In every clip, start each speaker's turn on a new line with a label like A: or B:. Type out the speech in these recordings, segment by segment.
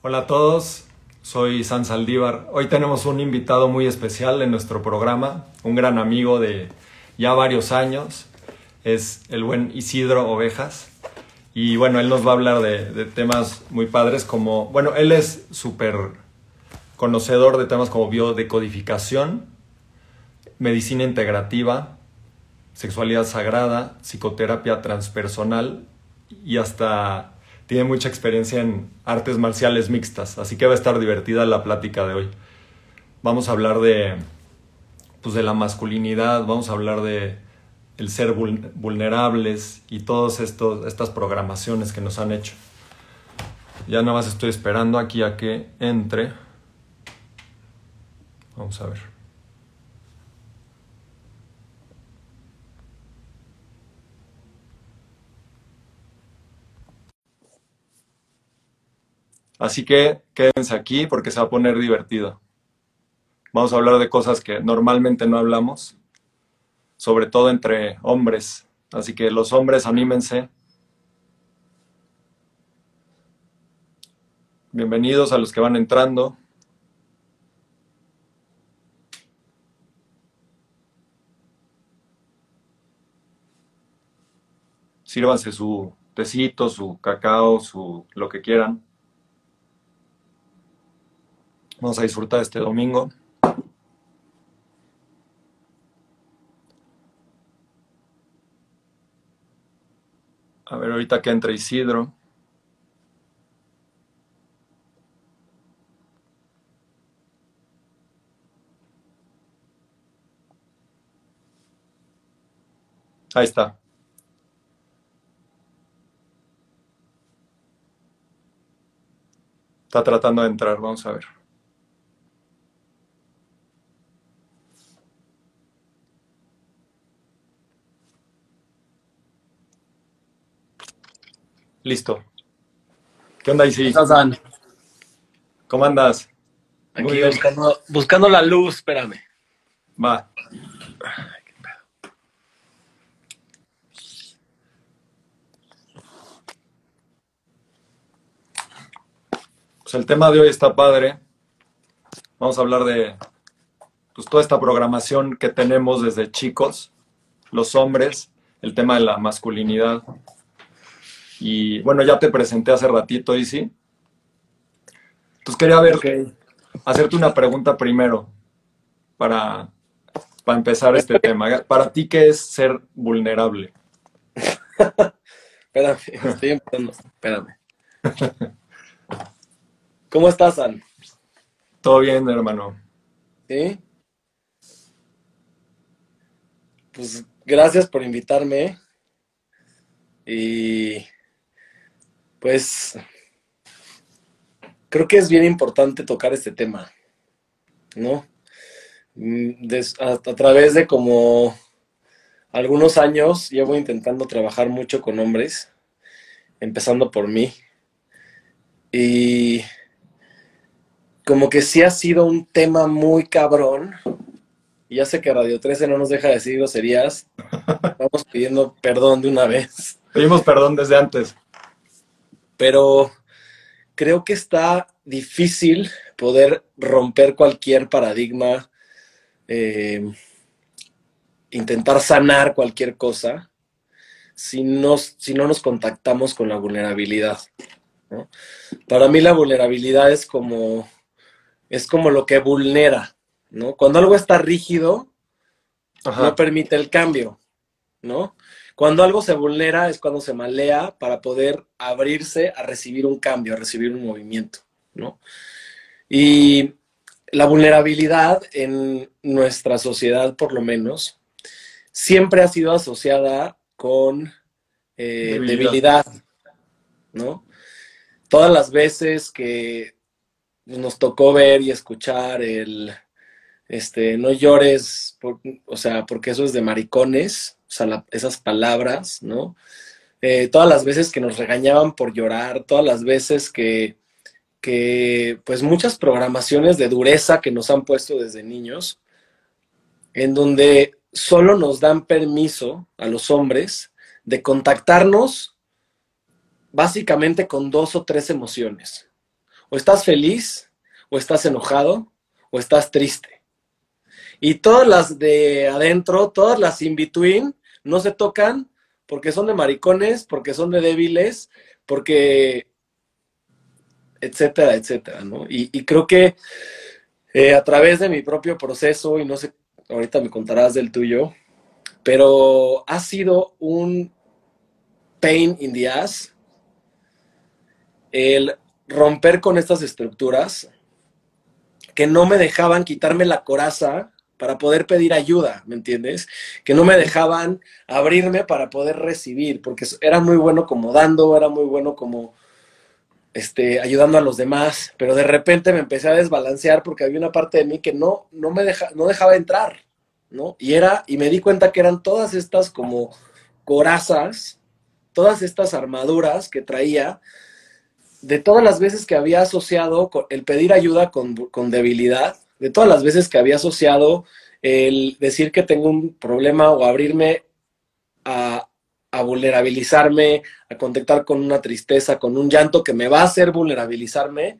A: Hola a todos, soy San Saldívar. Hoy tenemos un invitado muy especial en nuestro programa, un gran amigo de ya varios años, es el buen Isidro Ovejas. Y bueno, él nos va a hablar de, de temas muy padres como, bueno, él es súper conocedor de temas como biodecodificación, medicina integrativa, sexualidad sagrada, psicoterapia transpersonal y hasta tiene mucha experiencia en artes marciales mixtas, así que va a estar divertida la plática de hoy. Vamos a hablar de, pues de la masculinidad, vamos a hablar de el ser vulnerables y todas estas programaciones que nos han hecho. Ya nada más estoy esperando aquí a que entre. Vamos a ver. Así que quédense aquí porque se va a poner divertido. Vamos a hablar de cosas que normalmente no hablamos, sobre todo entre hombres. Así que los hombres, anímense. Bienvenidos a los que van entrando. Sírvanse su tecito, su cacao, su lo que quieran. Vamos a disfrutar este domingo. A ver, ahorita que entra Isidro. Ahí está. Está tratando de entrar, vamos a ver. Listo. ¿Qué onda, Isi? ¿Cómo andas?
B: Aquí buscando, la luz, espérame.
A: Va. Pues el tema de hoy está padre. Vamos a hablar de pues, toda esta programación que tenemos desde chicos, los hombres, el tema de la masculinidad. Y bueno, ya te presenté hace ratito, Isi. Entonces quería ver, hacerte una pregunta primero para, para empezar este tema. Para ti, ¿qué es ser vulnerable?
B: espérame, estoy empezando. Espérame. ¿Cómo estás, San?
A: Todo bien, hermano.
B: ¿Sí? Pues gracias por invitarme. Y pues creo que es bien importante tocar este tema, ¿no? Mm, a, través de como algunos años llevo intentando trabajar mucho con hombres, empezando por mí. Y como que sí ha sido un tema muy cabrón. Y ya sé que Radio 13 no nos deja decir groserías. Vamos pidiendo perdón de una vez.
A: Pedimos perdón desde antes
B: pero creo que está difícil poder romper cualquier paradigma, eh, intentar sanar cualquier cosa si, si no nos contactamos con la vulnerabilidad. Para mí la vulnerabilidad es como, es como lo que vulnera. ¿no? Cuando algo está rígido, no permite el cambio. ¿no? Cuando algo se vulnera es cuando se malea para poder abrirse a recibir un cambio, a recibir un movimiento, ¿no? Y la vulnerabilidad en nuestra sociedad, por lo menos, siempre ha sido asociada con eh, debilidad. ¿no? Todas las veces que nos tocó ver y escuchar el, este, no llores, o sea, porque eso es de maricones, esas palabras, ¿no? Eh, todas las veces que nos regañaban por llorar, todas las veces que, que, pues muchas programaciones de dureza que nos han puesto desde niños, en donde solo nos dan permiso a los hombres de contactarnos básicamente con dos o tres emociones. O estás feliz, o estás enojado, o estás triste. Y todas las de adentro, todas las in between, no se tocan porque son de maricones, porque son de débiles, porque etcétera, etcétera, ¿no? Y, creo que eh, a través de mi propio proceso, y no sé, ahorita me contarás del tuyo, pero ha sido un pain in the ass el romper con estas estructuras que no me dejaban quitarme la coraza para poder pedir ayuda, ¿me entiendes? Que no me dejaban abrirme para poder recibir, porque era muy bueno como dando, era muy bueno como este, ayudando a los demás, pero de repente me empecé a desbalancear porque había una parte de mí que no, no me deja, no dejaba entrar, ¿no? Y era, y me di cuenta que eran todas estas como corazas, todas estas armaduras que traía, de todas las veces que había asociado el pedir ayuda con, con debilidad, de todas las veces que había asociado el decir que tengo un problema o abrirme a, a vulnerabilizarme, a contactar con una tristeza, con un llanto que me va a hacer vulnerabilizarme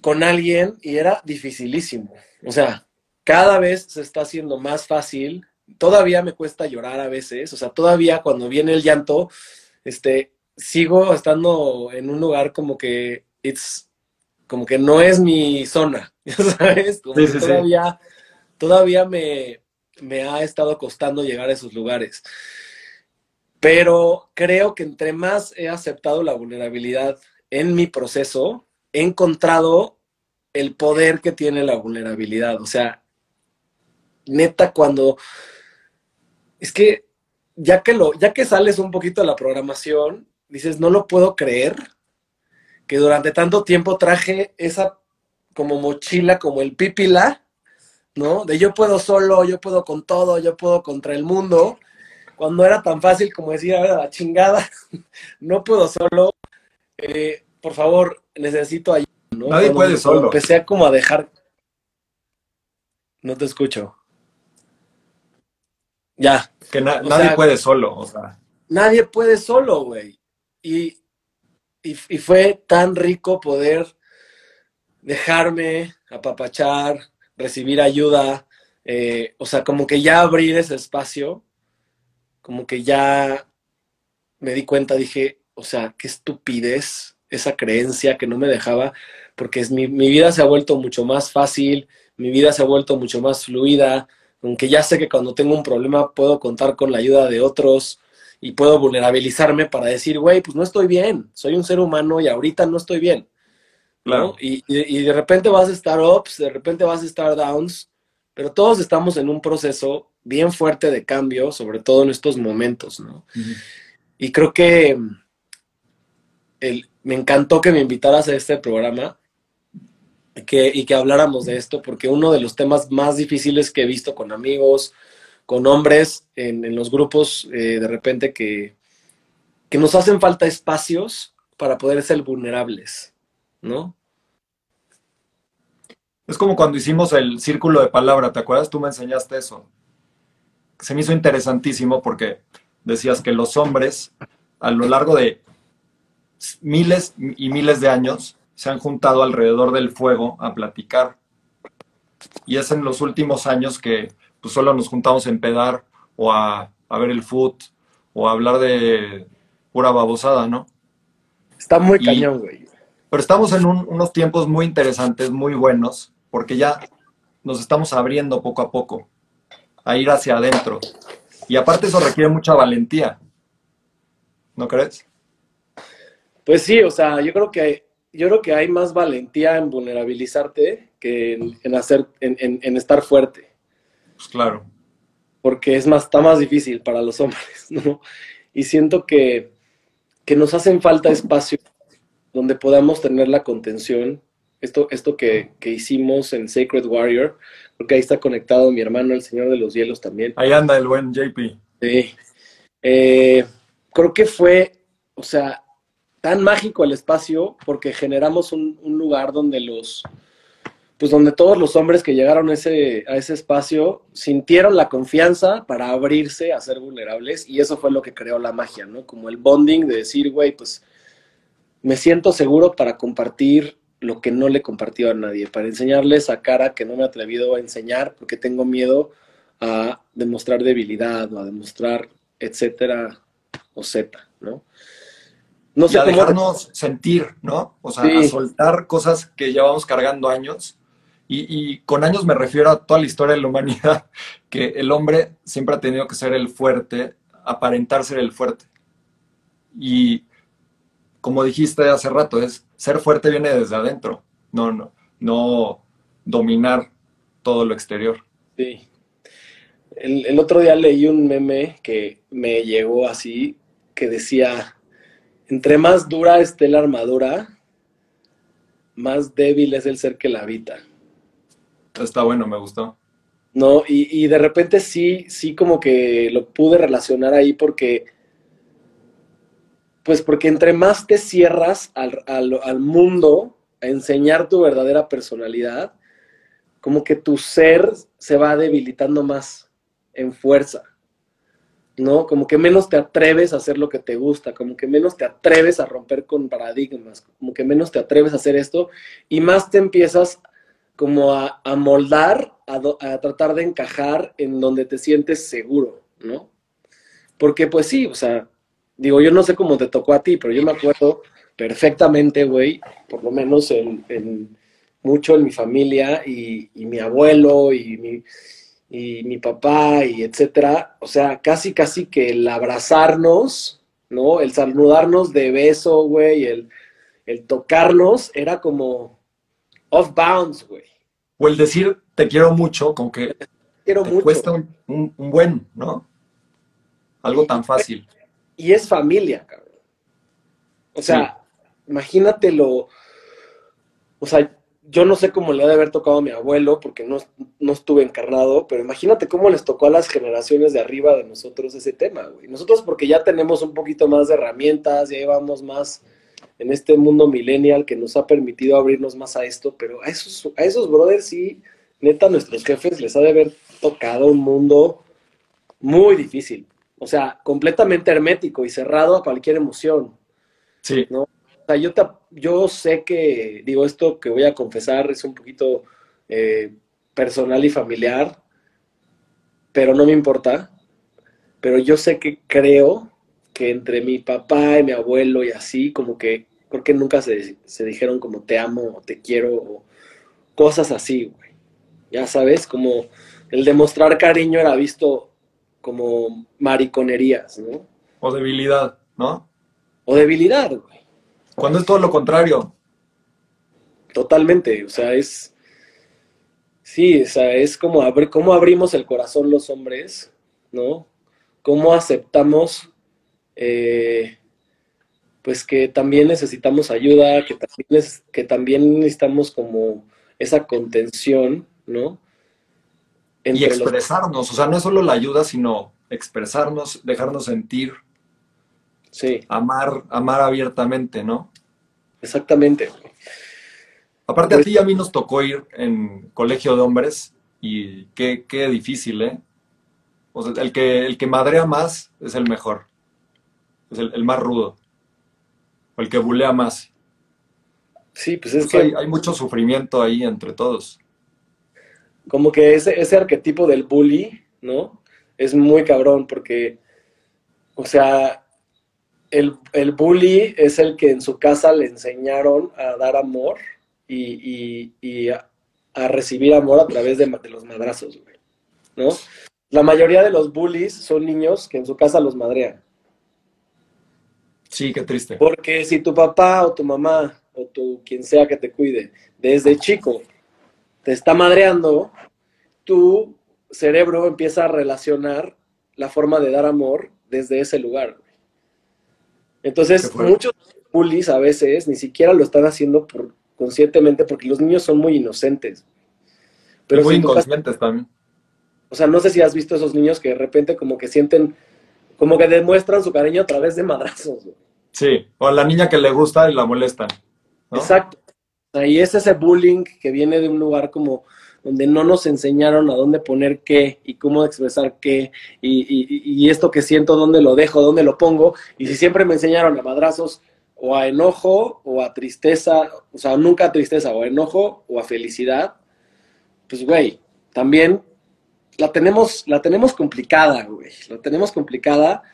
B: con alguien y era dificilísimo. O sea, cada vez se está haciendo más fácil. Todavía me cuesta llorar a veces, o sea, todavía cuando viene el llanto, este, sigo estando en un lugar como que it's como que no es mi zona, ¿sabes? todavía, todavía me, me ha estado costando llegar a esos lugares. Pero creo que entre más he aceptado la vulnerabilidad en mi proceso, he encontrado el poder que tiene la vulnerabilidad. O sea, neta, cuando es que ya que lo, ya que sales un poquito de la programación, dices, no lo puedo creer que durante tanto tiempo traje esa como mochila, como el pipila, ¿no? De yo puedo solo, yo puedo con todo, yo puedo contra el mundo, cuando era tan fácil como decir, a ver, la chingada, no puedo solo, eh, por favor, necesito ayuda, ¿no?
A: Nadie puede solo.
B: Empecé a como a dejar... No te escucho. Ya.
A: Que nadie puede solo, o sea.
B: Nadie puede solo, güey. Y, y, fue tan rico poder dejarme apapachar, recibir ayuda, eh, o sea, como que ya abrir ese espacio, como que ya me di cuenta, dije, o sea, qué estupidez esa creencia que no me dejaba, porque mi, mi, vida se ha vuelto mucho más fácil, mi vida se ha vuelto mucho más fluida, aunque ya sé que cuando tengo un problema puedo contar con la ayuda de otros y puedo vulnerabilizarme para decir, güey, pues no estoy bien, soy un ser humano y ahorita no estoy bien. Claro. Y, de repente vas a estar ups, de repente vas a estar downs, pero todos estamos en un proceso bien fuerte de cambio, sobre todo en estos momentos, ¿no? Y creo que el, me encantó que me invitaras a este programa que, y que habláramos de esto, porque uno de los temas más difíciles que he visto con amigos, con hombres en, los grupos, eh, de repente que, que nos hacen falta espacios para poder ser vulnerables. ¿no?
A: Es como cuando hicimos el círculo de palabra, ¿te acuerdas? Tú me enseñaste eso. Se me hizo interesantísimo porque decías que los hombres a lo largo de miles y miles de años se han juntado alrededor del fuego a platicar. Y es en los últimos años que pues, solo nos juntamos a empedar o a, ver el foot o a hablar de pura babosada, ¿no?
B: Está muy cañón, güey.
A: Pero estamos en unos tiempos muy interesantes, muy buenos, porque ya nos estamos abriendo poco a poco a ir hacia adentro. Y aparte eso requiere mucha valentía. ¿No crees?
B: Pues sí, o sea, yo creo que yo creo que hay más valentía en vulnerabilizarte que en, hacer, en, estar fuerte.
A: Pues claro.
B: Porque es más, está más difícil para los hombres, ¿no? Y siento que, que nos hacen falta espacio donde podamos tener la contención. Esto, esto que, hicimos en Sacred Warrior, porque ahí está conectado mi hermano, el Señor de los Hielos también.
A: Ahí anda el buen JP.
B: Sí. Eh, creo que fue, o sea, tan mágico el espacio porque generamos un, lugar donde los, pues donde todos los hombres que llegaron a ese, a ese espacio sintieron la confianza para abrirse a ser vulnerables y eso fue lo que creó la magia, ¿no? Como el bonding de decir, güey, pues me siento seguro para compartir lo que no le he compartido a nadie, para enseñarles a cara que no me he atrevido a enseñar porque tengo miedo a demostrar debilidad o a demostrar etcétera o z, ¿no?
A: No sé y a dejarnos sentir, ¿no? O sea, a soltar cosas que llevamos cargando años. Y, con años me refiero a toda la historia de la humanidad, que el hombre siempre ha tenido que ser el fuerte, aparentar ser el fuerte. Y como dijiste hace rato, es ser fuerte viene desde adentro, no, no, no dominar todo lo exterior.
B: Sí. El otro día leí un meme que me llegó así, que decía, entre más dura esté la armadura, más débil es el ser que la habita.
A: Está bueno, me gustó.
B: No, y, y, de repente sí, sí como que lo pude relacionar ahí porque, pues porque entre más te cierras al, al, al mundo a enseñar tu verdadera personalidad, como que tu ser se va debilitando más en fuerza. ¿no? Como que menos te atreves a hacer lo que te gusta, como que menos te atreves a romper con paradigmas, como que menos te atreves a hacer esto y más te empiezas como a, moldar, a, tratar de encajar en donde te sientes seguro, ¿no? Porque pues sí, o sea, digo, yo no sé cómo te tocó a ti, pero yo me acuerdo perfectamente, güey, por lo menos en, mucho en mi familia y mi abuelo y mi y mi papá y etcétera, o sea, casi casi que el abrazarnos, ¿no? El saludarnos de beso, güey, el, el tocarnos era como off bounds, güey.
A: O el decir te quiero mucho, como que quiero te cuesta un, buen, ¿no? Algo tan fácil.
B: Y es familia, cabrón. O sea, imagínatelo, o sea, yo no sé cómo le ha de haber tocado a mi abuelo, porque no, no, estuve encarnado, pero imagínate cómo les tocó a las generaciones de arriba de nosotros ese tema, güey. Nosotros porque ya tenemos un poquito más de herramientas, ya llevamos más en este mundo millennial que nos ha permitido abrirnos más a esto, pero a esos, a esos brothers sí, neta, nuestros jefes les ha de haber tocado un mundo muy difícil. O sea, completamente hermético y cerrado a cualquier emoción.
A: Sí.
B: ¿no? O sea, yo, yo sé que, digo, esto que voy a confesar es un poquito eh, personal y familiar, pero no me importa. Pero yo sé que creo que entre mi papá y mi abuelo y así, como que, porque nunca se, se dijeron como te amo o te quiero o cosas así, güey. Ya sabes, como el demostrar cariño era visto como mariconerías, ¿no?
A: O debilidad, ¿no?
B: O debilidad, güey.
A: Cuando es todo lo contrario.
B: Totalmente, o sea, es... Sí, o sea, es como abrir, cómo abrimos el corazón los hombres, ¿no? Cómo aceptamos, eh, pues que también necesitamos ayuda, que también, que también necesitamos como esa contención, ¿no?
A: y expresarnos, o sea, no es solo la ayuda, sino expresarnos, dejarnos sentir,
B: Sí.
A: Amar, amar abiertamente, ¿no?
B: Exactamente.
A: Aparte a ti y a mí nos tocó ir en colegio de hombres y qué, qué difícil, ¿eh? O sea, el que, el que madrea más es el mejor. Es el, más rudo. O el que bulea más.
B: Sí, pues es que...
A: Hay, hay, mucho sufrimiento ahí entre todos.
B: Como que ese, ese arquetipo del bully, ¿no? Es muy cabrón porque, o sea, el, el, bully es el que en su casa le enseñaron a dar amor y, a, recibir amor a través de, los madrazos, ¿no? La mayoría de los bullies son niños que en su casa los madrean.
A: Sí, qué triste.
B: Porque si tu papá o tu mamá o tu quien sea que te cuide desde chico te está madreando, tu cerebro empieza a relacionar la forma de dar amor desde ese lugar. Entonces, muchos bullies a veces ni siquiera lo están haciendo por, conscientemente porque los niños son muy inocentes.
A: Pero muy inconscientes también.
B: O sea, no sé si has visto esos niños que de repente como que sienten, como que demuestran su cariño a través de madrazos.
A: Sí, o a la niña que le gusta y la molestan.
B: Exacto. Y es ese bullying que viene de un lugar como donde no nos enseñaron a dónde poner qué y cómo expresar qué y, esto que siento, dónde lo dejo, dónde lo pongo. Y si siempre me enseñaron a madrazos o a enojo o a tristeza, o sea, nunca a tristeza, o a enojo o a felicidad, pues, güey, también la tenemos, la tenemos complicada, güey. La tenemos complicada.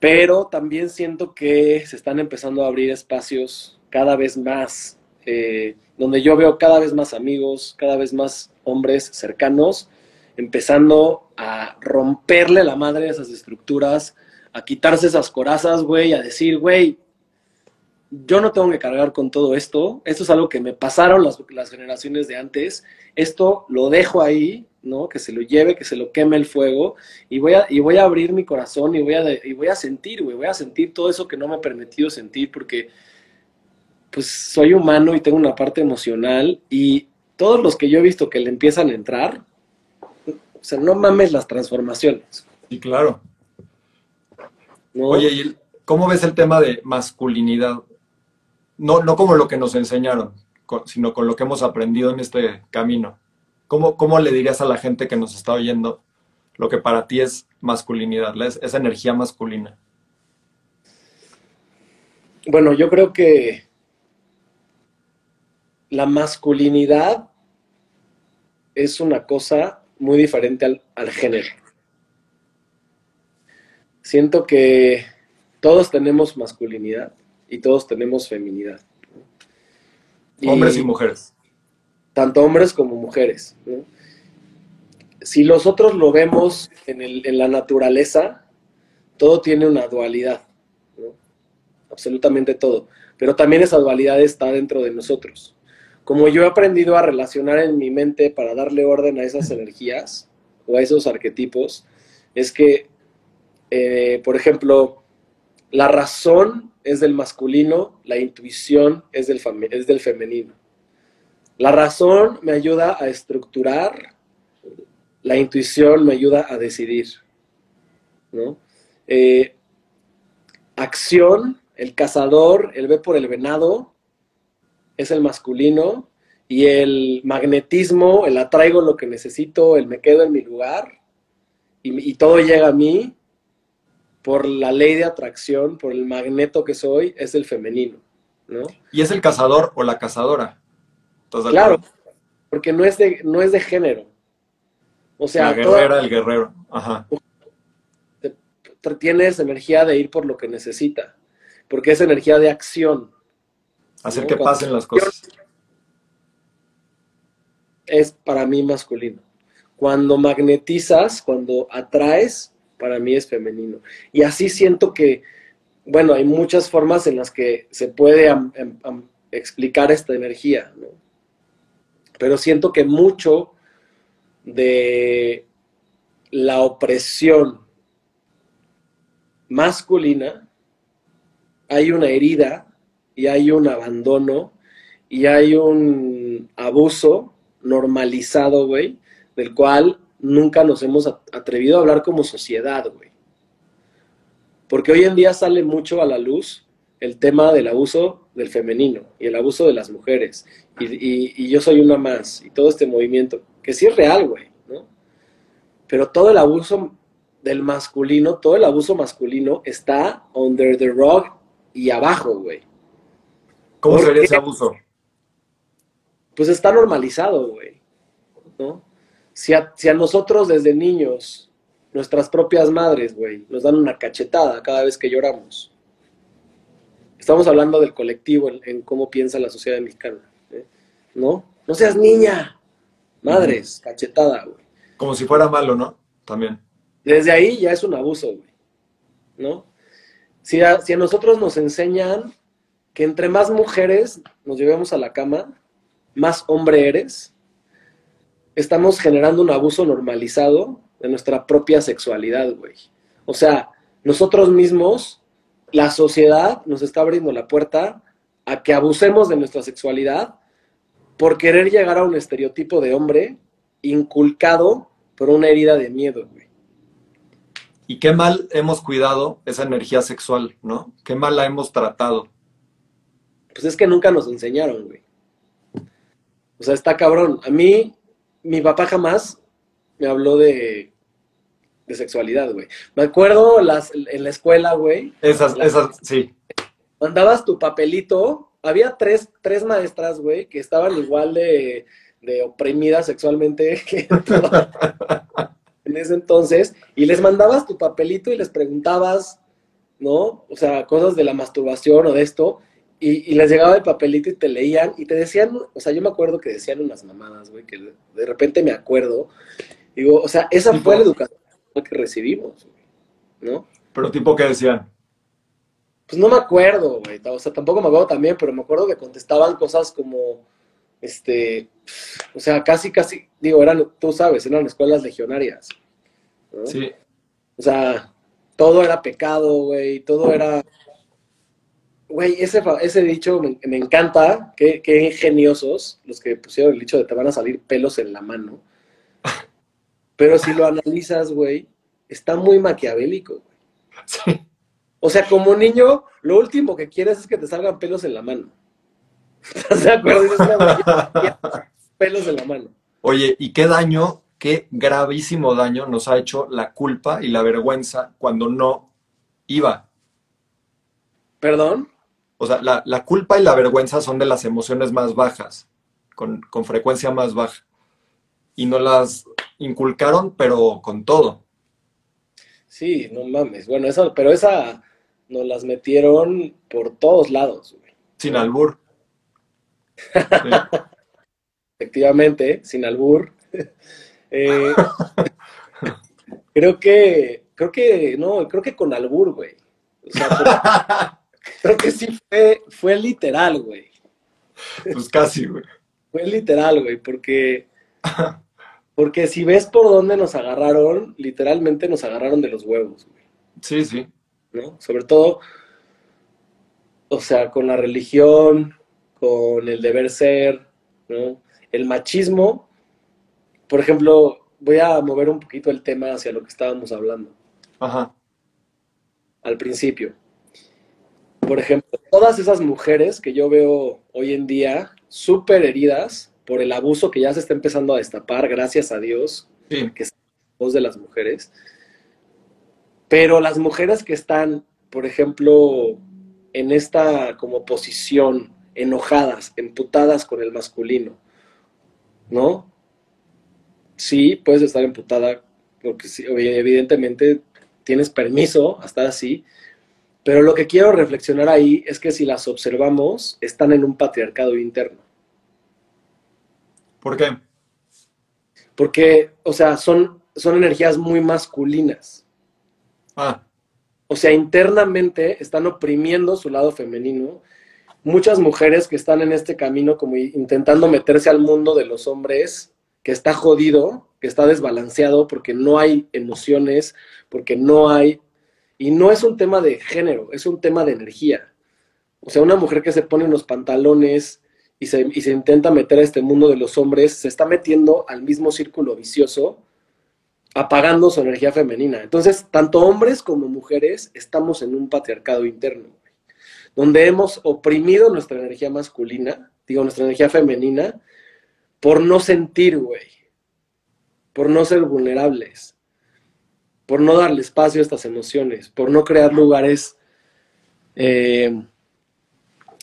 B: Pero también siento que se están empezando a abrir espacios cada vez más, eh, donde yo veo cada vez más amigos, cada vez más hombres cercanos, empezando a romperle la madre a esas estructuras, a quitarse esas corazas, güey, a decir, güey, yo no tengo que cargar con todo esto, esto es algo que me pasaron las, las, generaciones de antes, esto lo dejo ahí, ¿no? Que se lo lleve, que se lo queme el fuego, y voy a, y voy a abrir mi corazón y voy a, y voy a sentir, güey, voy a sentir todo eso que no me he permitido sentir, porque pues soy humano y tengo una parte emocional, y todos los que yo he visto que le empiezan a entrar, o sea, no mames las transformaciones.
A: Sí, claro. Oye, ¿y cómo ves el tema de masculinidad? No, no como lo que nos enseñaron, sino con lo que hemos aprendido en este camino. ¿Cómo, ¿Cómo le dirías a la gente que nos está oyendo lo que para ti es masculinidad, esa energía masculina?
B: Bueno, yo creo que la masculinidad es una cosa muy diferente al, al género siento que todos tenemos masculinidad y todos tenemos feminidad.
A: Hombres y mujeres.
B: Tanto hombres como mujeres. Si nosotros lo vemos en, la naturaleza, todo tiene una dualidad. Absolutamente todo. Pero también esa dualidad está dentro de nosotros. Como yo he aprendido a relacionar en mi mente para darle orden a esas energías o a esos arquetipos, es que eh, por ejemplo, la razón es del masculino, la intuición es del, es del femenino. La razón me ayuda a estructurar, la intuición me ayuda a decidir. Eh, acción, el cazador, el ve por el venado, es el masculino, y el magnetismo, el atraigo lo que necesito, el me quedo en mi lugar, y todo llega a mí, por la ley de atracción, por el magneto que soy, es el femenino, ¿no?
A: ¿Y es el cazador o la cazadora?
B: Claro, porque no es de, no es de género. O sea,
A: la guerrera, el guerrero, ajá.
B: Tienes energía de ir por lo que necesita, porque es energía de acción.
A: Hacer que pasen las cosas.
B: Es para mí masculino. Cuando magnetizas, cuando atraes, para mí es femenino. Y así siento que, bueno, hay muchas formas en las que se puede explicar esta energía, ¿no? Pero siento que mucho de la opresión masculina, hay una herida y hay un abandono y hay un abuso normalizado, güey, del cual nunca nos hemos atrevido a hablar como sociedad, güey. Porque hoy en día sale mucho a la luz el tema del abuso del femenino y el abuso de las mujeres. Y, yo soy una más, y todo este movimiento, que sí es real, güey, ¿no? Pero todo el abuso del masculino, todo el abuso masculino está under the rock y abajo, güey.
A: ¿Cómo sería ese abuso?
B: Pues está normalizado, güey, ¿no? Si a, nosotros desde niños, nuestras propias madres, güey, nos dan una cachetada cada vez que lloramos. Estamos hablando del colectivo en, cómo piensa la sociedad mexicana. ¿eh? ¿No? No seas niña. Madres, cachetada, güey.
A: Como si fuera malo, ¿no? También.
B: Desde ahí ya es un abuso, güey. ¿No? Si a, si a nosotros nos enseñan que entre más mujeres nos llevemos a la cama, más hombre eres, estamos generando un abuso normalizado de nuestra propia sexualidad, güey. O sea, nosotros mismos, la sociedad nos está abriendo la puerta a que abusemos de nuestra sexualidad por querer llegar a un estereotipo de hombre inculcado por una herida de miedo, güey.
A: Y qué mal hemos cuidado esa energía sexual, ¿no? Qué mal la hemos tratado.
B: Pues es que nunca nos enseñaron, güey. O sea, está cabrón. A mí, mi papá jamás me habló de, de sexualidad, güey. Me acuerdo las, en la escuela, güey.
A: Esas, esas, sí.
B: Mandabas tu papelito. Había tres, tres maestras, güey, que estaban igual de, de oprimidas sexualmente que en ese entonces. Y les mandabas tu papelito y les preguntabas, ¿no? O sea, cosas de la masturbación o de esto. Y, y, les llegaba el papelito y te leían y te decían, o sea, yo me acuerdo que decían unas mamadas, güey, que de repente me acuerdo. Digo, o sea, esa fue la educación que recibimos, ¿no?
A: Pero tipo, ¿qué decían?
B: Pues no me acuerdo, güey. O sea, tampoco me acuerdo también, pero me acuerdo que contestaban cosas como, este, o sea, casi, casi, digo, eran, tú sabes, eran escuelas legionarias. ¿no?
A: Sí.
B: O sea, todo era pecado, güey, todo era Güey, ese, ese dicho me, me encanta, qué, qué, ingeniosos los que pusieron el dicho de te van a salir pelos en la mano. Pero si lo analizas, güey, está muy maquiavélico, güey.
A: Sí.
B: O sea, como niño, lo último que quieres es que te salgan pelos en la mano. ¿Estás de acuerdo? pelos en la mano.
A: Oye, ¿y qué daño, qué gravísimo daño nos ha hecho la culpa y la vergüenza cuando no iba?
B: ¿Perdón?
A: O sea, la, la, culpa y la vergüenza son de las emociones más bajas, con, con, frecuencia más baja. Y nos las inculcaron, pero con todo.
B: Sí, no mames. Bueno, eso, pero esa nos las metieron por todos lados. Güey.
A: Sin albur.
B: Sí. Efectivamente, sin albur. eh, creo que, creo que, no, creo que con albur, güey. O sea. Creo que sí fue, fue literal, güey.
A: Pues casi, güey.
B: Fue literal, güey, porque, porque si ves por dónde nos agarraron, literalmente nos agarraron de los huevos, güey.
A: Sí, sí.
B: ¿No? Sobre todo, o sea, con la religión, con el deber ser, ¿no? El machismo. Por ejemplo, voy a mover un poquito el tema hacia lo que estábamos hablando.
A: Ajá.
B: Al principio por ejemplo, todas esas mujeres que yo veo hoy en día súper heridas por el abuso que ya se está empezando a destapar, gracias a Dios,
A: sí.
B: que es la voz de las mujeres. Pero las mujeres que están, por ejemplo, en esta como posición, enojadas, emputadas con el masculino, ¿no? Sí, puedes estar emputada porque sí, evidentemente tienes permiso a estar así, pero lo que quiero reflexionar ahí es que si las observamos, están en un patriarcado interno.
A: ¿Por qué?
B: Porque, o sea, son, son energías muy masculinas.
A: Ah.
B: O sea, internamente están oprimiendo su lado femenino. Muchas mujeres que están en este camino como intentando meterse al mundo de los hombres, que está jodido, que está desbalanceado porque no hay emociones, porque no hay y no es un tema de género, es un tema de energía. O sea, una mujer que se pone unos pantalones y se, intenta meter a este mundo de los hombres, se está metiendo al mismo círculo vicioso, apagando su energía femenina. Entonces, tanto hombres como mujeres estamos en un patriarcado interno, donde hemos oprimido nuestra energía masculina, digo, nuestra energía femenina, por no sentir, güey, por no ser vulnerables por no darle espacio a estas emociones, por no crear lugares eh,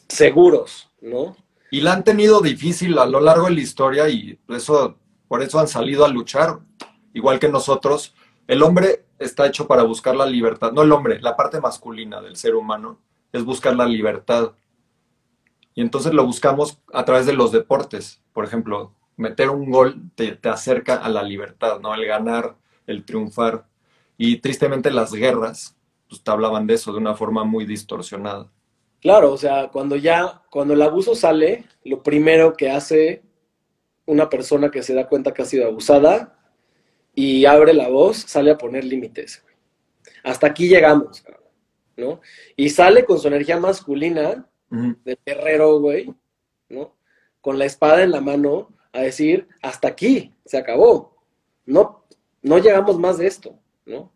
B: seguros, ¿no?
A: Y la han tenido difícil a lo largo de la historia y eso, por eso han salido a luchar, igual que nosotros. El hombre está hecho para buscar la libertad, no el hombre, la parte masculina del ser humano es buscar la libertad. Y entonces lo buscamos a través de los deportes. Por ejemplo, meter un gol te, te acerca a la libertad, ¿no? El ganar, el triunfar. Y tristemente las guerras, pues te hablaban de eso de una forma muy distorsionada.
B: Claro, o sea, cuando ya, cuando el abuso sale, lo primero que hace una persona que se da cuenta que ha sido abusada y abre la voz, sale a poner límites. Hasta aquí llegamos, ¿no? Y sale con su energía masculina, uh -huh. de guerrero, güey, ¿no? Con la espada en la mano a decir, hasta aquí, se acabó. No, no llegamos más de esto. ¿No?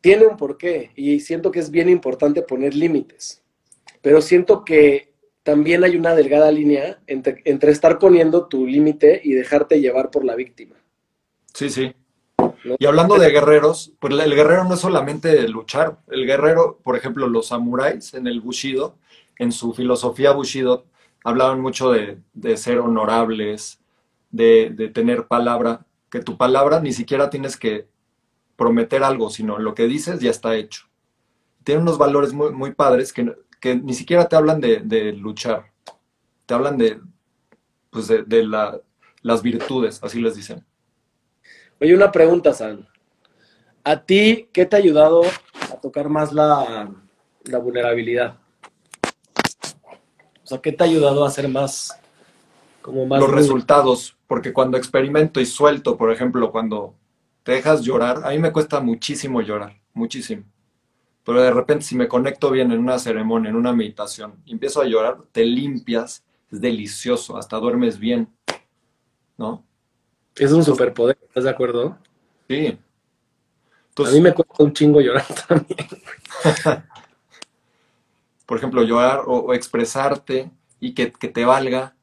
B: Tiene un porqué y siento que es bien importante poner límites, pero siento que también hay una delgada línea entre, entre estar poniendo tu límite y dejarte llevar por la víctima.
A: Sí, sí. Y hablando de guerreros, pues el guerrero no es solamente luchar. El guerrero, por ejemplo, los samuráis en el Bushido, en su filosofía Bushido, hablaban mucho de, ser honorables, de, de, tener palabra, que tu palabra ni siquiera tienes que prometer algo, sino lo que dices ya está hecho. Tiene unos valores muy, muy padres que, que ni siquiera te hablan de, de luchar, te hablan de, pues de, la, las virtudes, así les dicen.
B: Oye, una pregunta, San. ¿A ti qué te ha ayudado a tocar más la, la vulnerabilidad? O sea, ¿qué te ha ayudado a hacer más,
A: como más... Los resultados, porque cuando experimento y suelto, por ejemplo, cuando te dejas llorar, a mí me cuesta muchísimo llorar, muchísimo. Pero de repente si me conecto bien en una ceremonia, en una meditación, y empiezo a llorar, te limpias, es delicioso, hasta duermes bien, ¿no?
B: Es un superpoder, ¿estás de acuerdo?
A: Sí.
B: a mí me cuesta un chingo llorar también.
A: Por ejemplo, llorar o, expresarte y que, te valga,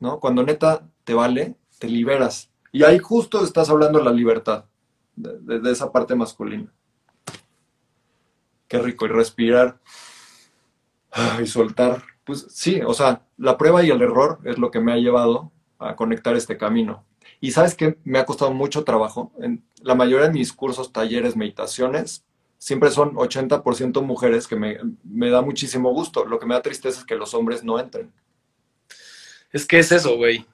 A: ¿no? Cuando neta te vale, te liberas. Y ahí justo estás hablando de la libertad, de esa parte masculina. Qué rico. Y respirar y soltar. Pues sí, o sea, la prueba y el error es lo que me ha llevado a conectar este camino. Y sabes que me ha costado mucho trabajo. En la mayoría de mis cursos, talleres, meditaciones, siempre son 80% mujeres que me, me, da muchísimo gusto. Lo que me da tristeza es que los hombres no entren.
B: Es que es eso, güey.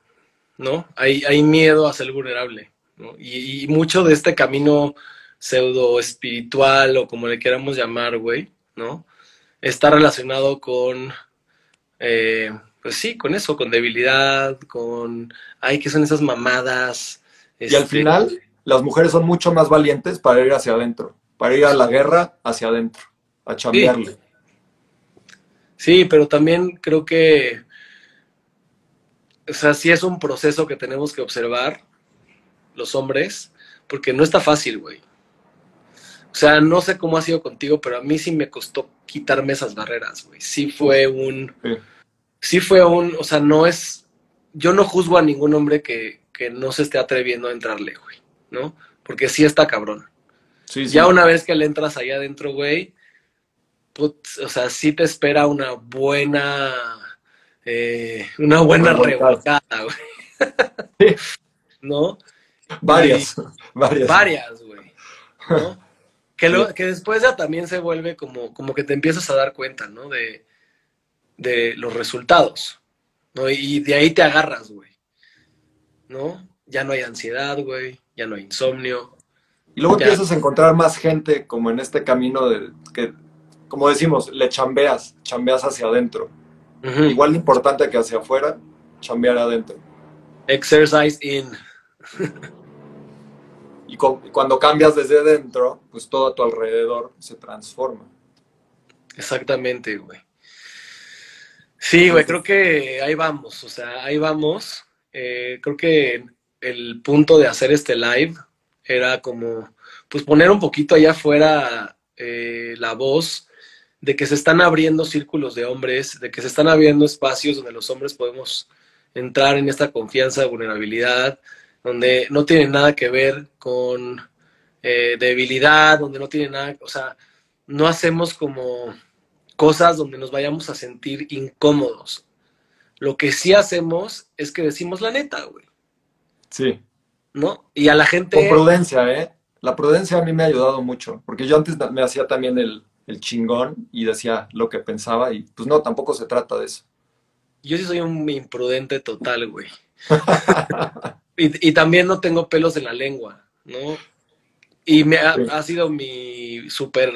B: ¿No? Hay, hay miedo a ser vulnerable. ¿No? Y, y, mucho de este camino pseudo espiritual o como le queramos llamar, güey, ¿no? Está relacionado con, eh, pues sí, con eso, con debilidad, con, ay, ¿qué son esas mamadas?
A: Y al este, final, las mujeres son mucho más valientes para ir hacia adentro, para ir a la guerra hacia adentro, a chambearle.
B: Sí. pero también creo que, o sea, sí es un proceso que tenemos que observar los hombres, porque no está fácil, güey. O sea, no sé cómo ha sido contigo, pero a mí sí me costó quitarme esas barreras, güey. Sí fue un... Sí. fue un... O sea, no es... Yo no juzgo a ningún hombre que, no se esté atreviendo a entrarle, güey, ¿no? Porque sí está cabrón. Sí, Ya una vez que le entras allá adentro, güey, o sea, sí te espera una buena... Eh, una buena revolcada, güey. ¿No?
A: Varias, varias.
B: Varias, güey. ¿no? Que, después ya también se vuelve como, como que te empiezas a dar cuenta, ¿no? De, los resultados, ¿no? Y de ahí te agarras, güey, ¿no? Ya no hay ansiedad, güey, ya no hay insomnio.
A: Y luego empiezas a encontrar más gente como en este camino de que, como decimos, le chambeas, chambeas hacia adentro. Igual de importante que hacia afuera, chambear adentro.
B: Exercise in.
A: Y, cuando cambias desde dentro, pues todo a tu alrededor se transforma.
B: Exactamente, güey. Sí, güey, creo que ahí vamos, o sea, ahí vamos. Eh, creo que el punto de hacer este live era como, pues poner un poquito allá afuera eh, la voz de que se están abriendo círculos de hombres, de que se están abriendo espacios donde los hombres podemos entrar en esta confianza, vulnerabilidad, donde no tiene nada que ver con eh, debilidad, donde no tiene nada, o sea, no hacemos como cosas donde nos vayamos a sentir incómodos. Lo que sí hacemos es que decimos la neta, güey.
A: Sí.
B: ¿No? Y a la gente...
A: Con prudencia, ¿eh? La prudencia a mí me ha ayudado mucho, porque yo antes me hacía también el, el chingón y decía lo que pensaba y pues no, tampoco se trata de eso.
B: Yo sí soy un imprudente total, güey. Y, también no tengo pelos en la lengua, ¿no? Y me ha, sido mi súper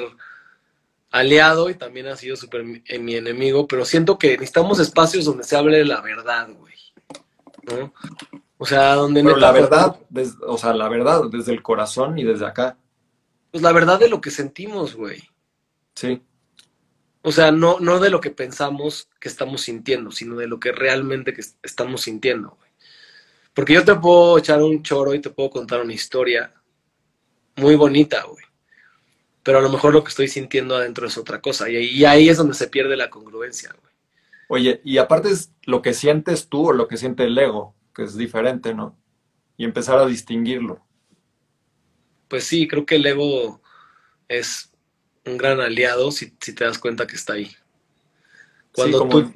B: aliado y también ha sido súper mi, eh, mi, enemigo, pero siento que necesitamos espacios donde se hable de la verdad, güey. ¿no? O sea, donde...
A: Pero la verdad, o sea, la verdad, desde el corazón y desde acá.
B: Pues la verdad de lo que sentimos, güey.
A: Sí.
B: O sea, no, no de lo que pensamos que estamos sintiendo, sino de lo que realmente que estamos sintiendo, güey. Porque yo te puedo echar un choro y te puedo contar una historia muy bonita, güey. Pero a lo mejor lo que estoy sintiendo adentro es otra cosa. Y ahí, es donde se pierde la congruencia, güey.
A: Oye, y aparte es lo que sientes tú o lo que siente el ego, que es diferente, ¿no? Y empezar a distinguirlo.
B: pues sí, creo que el ego es un gran aliado si, si te das cuenta que está ahí. Cuando
A: como-
B: tú,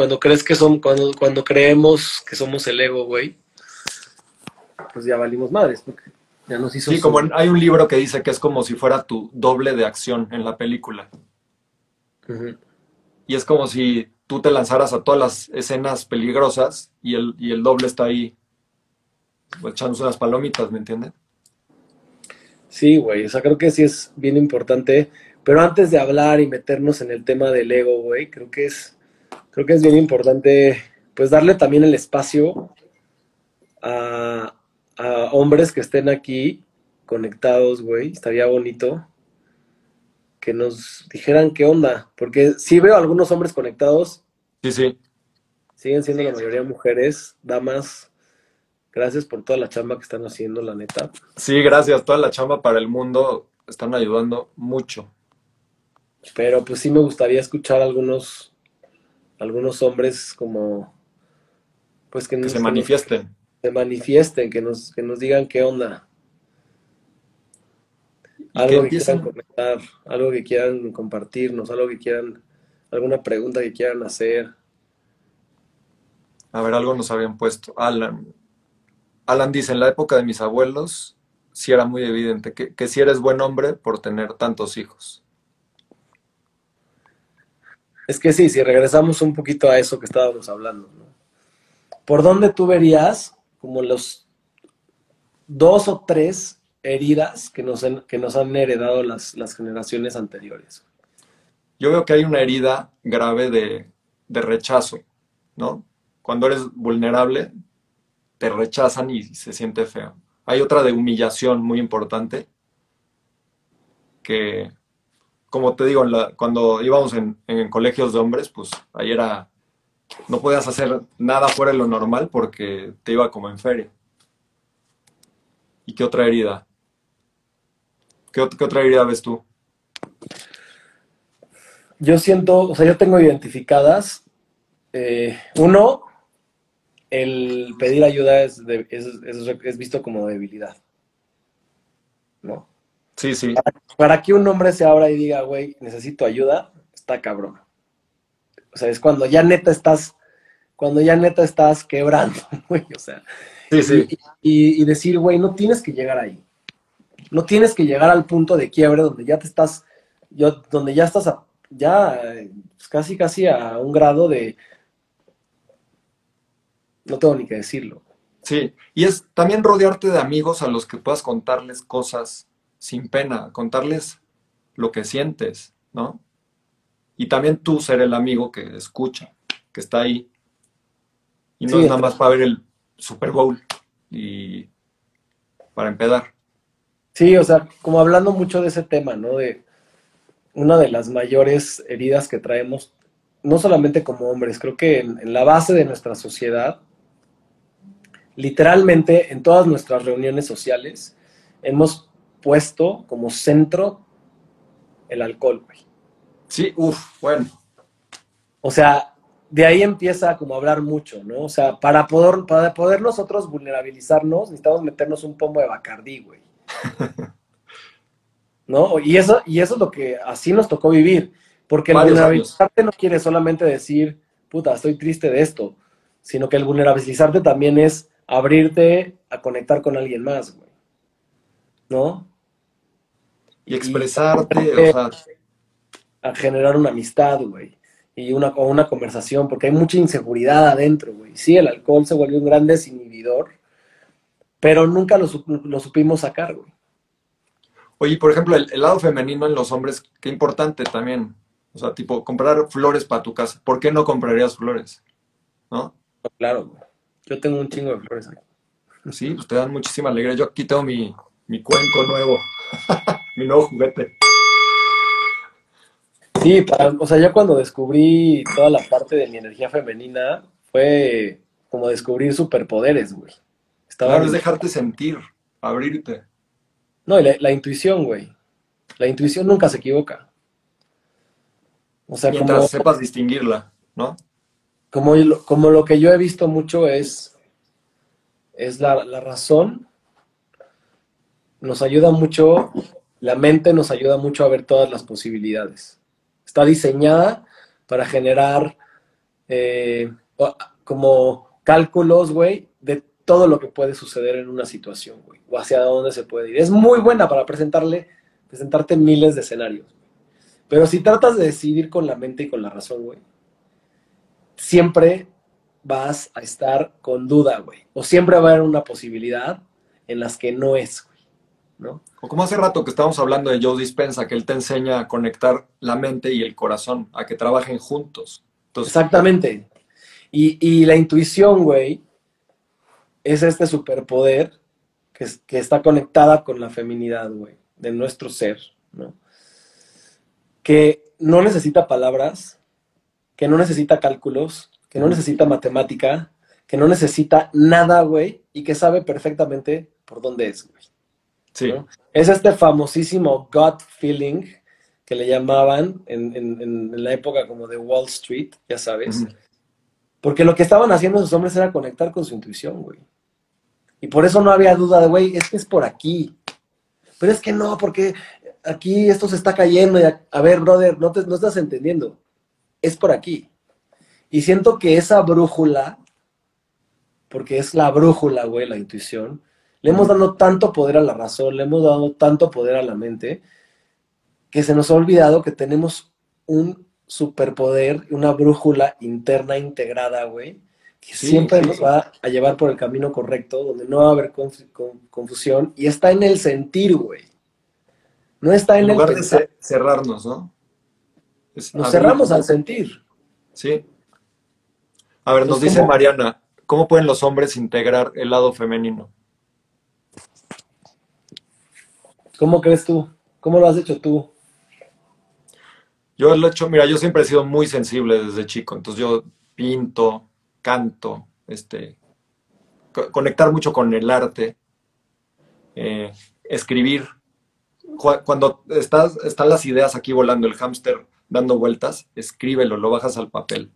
B: cuando crees que son, cuando, cuando creemos que somos el ego, güey, pues ya valimos madres, porque ya nos hizo.
A: Sí,
B: su-
A: como en- hay un libro que dice que es como si fuera tu doble de acción en la película. Y es como si tú te lanzaras a todas las escenas peligrosas y el, y el doble está ahí echándose unas palomitas, ¿me entiendes?
B: Sí, güey, o sea, creo que sí es bien importante. Pero antes de hablar y meternos en el tema del ego, güey, creo que es, creo que es bien importante, pues, darle también el espacio a, a hombres que estén aquí conectados, güey. Estaría bonito que nos dijeran qué onda, porque sí veo algunos hombres conectados,
A: Sí, sí.
B: siguen siendo la mayoría mujeres, damas. Gracias por toda la chamba que están haciendo, la neta.
A: Sí, gracias. Toda la chamba para el mundo están ayudando mucho.
B: Pero pues sí me gustaría escuchar algunos, algunos hombres como, pues que,
A: Que
B: nos,
A: se
B: que nos-
A: manifiesten.
B: se manifiesten, que nos, que nos digan qué onda. Algo que quieran comentar, algo que quieran compartirnos, algo que quieran, alguna pregunta que quieran hacer.
A: A ver, algo nos habían puesto. Alan. Alan dice, en la época de mis abuelos, sí era muy evidente que, que si eres buen hombre por tener tantos hijos.
B: Es que sí, si regresamos un poquito a eso que estábamos hablando, ¿no? ¿Por dónde tú verías como los dos o tres heridas que nos, que nos han heredado las, las generaciones anteriores?
A: Yo veo que hay una herida grave de, de rechazo, ¿no? Cuando eres vulnerable, te rechazan y se siente feo. Hay otra de humillación muy importante, que, como te digo, cuando íbamos en, colegios de hombres, pues ahí era, no podías hacer nada fuera de lo normal porque te iba como en feria. ¿Y qué otra herida? ¿Qué, ot- qué otra herida ves tú?
B: Yo siento, o sea, yo tengo identificadas, eh, uno, el pedir ayuda es, de- es visto como debilidad, ¿no?
A: Sí, sí.
B: Para que un hombre se abra y diga, güey, necesito ayuda, está cabrón. O sea, es cuando ya neta estás, cuando ya neta estás quebrando, güey, o sea.
A: Sí, sí.
B: Y, y- y decir, güey, no tienes que llegar ahí. No tienes que llegar al punto de quiebre donde ya te estás, yo, donde ya estás a- ya pues, casi casi a un grado de no tengo ni que decirlo.
A: Sí, y es también rodearte de amigos a los que puedas contarles cosas sin pena, contarles lo que sientes, ¿no? Y también tú ser el amigo que escucha, que está ahí. Y no
B: Sí,
A: es nada más para ver el Super Bowl y para empedar.
B: Sí, o sea, como hablando mucho de ese tema, ¿no? De una de las mayores heridas que traemos, no solamente como hombres, creo que en, en la base de nuestra sociedad, literalmente en todas nuestras reuniones sociales, hemos puesto como centro el alcohol, güey.
A: Sí, uff, bueno.
B: O sea, de ahí empieza como a hablar mucho, ¿no? O sea, para poder, para poder nosotros vulnerabilizarnos, necesitamos meternos un pomo de Bacardí, güey. ¿No? Y eso, y eso es lo que así nos tocó vivir. Porque el
A: Varios
B: vulnerabilizarte no quiere solamente decir, puta, estoy triste de esto, sino que el vulnerabilizarte también es abrirte a conectar con alguien más, güey. ¿No?
A: Y expresarte, o sea,
B: a generar una amistad, güey, y una, o una conversación, porque hay mucha inseguridad adentro, güey. Sí, el alcohol se volvió un gran desinhibidor, pero nunca lo, lo supimos sacar, güey.
A: Oye, por ejemplo, el, el lado femenino en los hombres, qué importante también. O sea, tipo, comprar flores para tu casa. ¿Por qué no comprarías flores? ¿No?
B: Claro, güey. Yo tengo un chingo de flores aquí.
A: Sí, pues te dan muchísima alegría. Yo aquí tengo mi, mi cuenco nuevo, mi nuevo juguete.
B: Sí, para- o sea, yo cuando descubrí toda la parte de mi energía femenina, fue como descubrir superpoderes, güey. Estaba
A: Claro, es dejarte sentir, abrirte.
B: No, y la, la intuición, güey. La intuición nunca se equivoca. O sea,
A: Mientras
B: como,
A: sepas distinguirla, ¿no?
B: como, lo- como lo que yo he visto mucho es, es la, la razón nos ayuda mucho, la mente nos ayuda mucho a ver todas las posibilidades. Está diseñada para generar eh, como cálculos, güey, de todo lo que puede suceder en una situación, güey, o hacia dónde se puede ir. Es muy buena para presentarle, presentarte miles de escenarios. Pero si tratas de decidir con la mente y con la razón, güey, siempre vas a estar con duda, güey. O siempre va a haber una posibilidad en las que no es. ¿No?
A: O como hace rato que estábamos hablando de Joe Dispensa, que él te enseña a conectar la mente y el corazón, a que trabajen juntos.
B: Exactamente. Y, y la intuición, güey, es este superpoder que, que está conectada con la feminidad, güey, de nuestro ser, ¿no? Que no necesita palabras, que no necesita cálculos, que no necesita matemática, que no necesita nada, güey, y que sabe perfectamente por dónde es, güey.
A: Sí.
B: Es este famosísimo gut feeling que le llamaban en, en, la época como de Wall Street, ya sabes. Porque lo que estaban haciendo esos hombres era conectar con su intuición, güey. Y por eso no había duda de, güey, es que es por aquí. Pero es que no, porque aquí esto se está cayendo. Y a, ver, brother, no, te, no estás entendiendo. Es por aquí. Y siento que esa brújula, porque es la brújula, güey, la intuición, le hemos dado tanto poder a la razón, le hemos dado tanto poder a la mente, que se nos ha olvidado que tenemos un superpoder, una brújula interna integrada, güey, que siempre nos va a llevar por el camino correcto, donde no va a haber confusión, y está en el sentir, güey. No está en,
A: el lugar de cerrarnos, ¿no?
B: nos cerramos al sentir.
A: Sí. A ver, nos dice Mariana, ¿cómo pueden los hombres integrar el lado femenino?
B: ¿Cómo crees tú? ¿Cómo lo has hecho tú?
A: Yo lo he hecho, mira, yo siempre he sido muy sensible desde chico, entonces yo pinto, canto, este, conectar mucho con el arte, eh, escribir. Cuando estás, están las ideas aquí volando, el hámster dando vueltas, escríbelo, lo bajas al papel.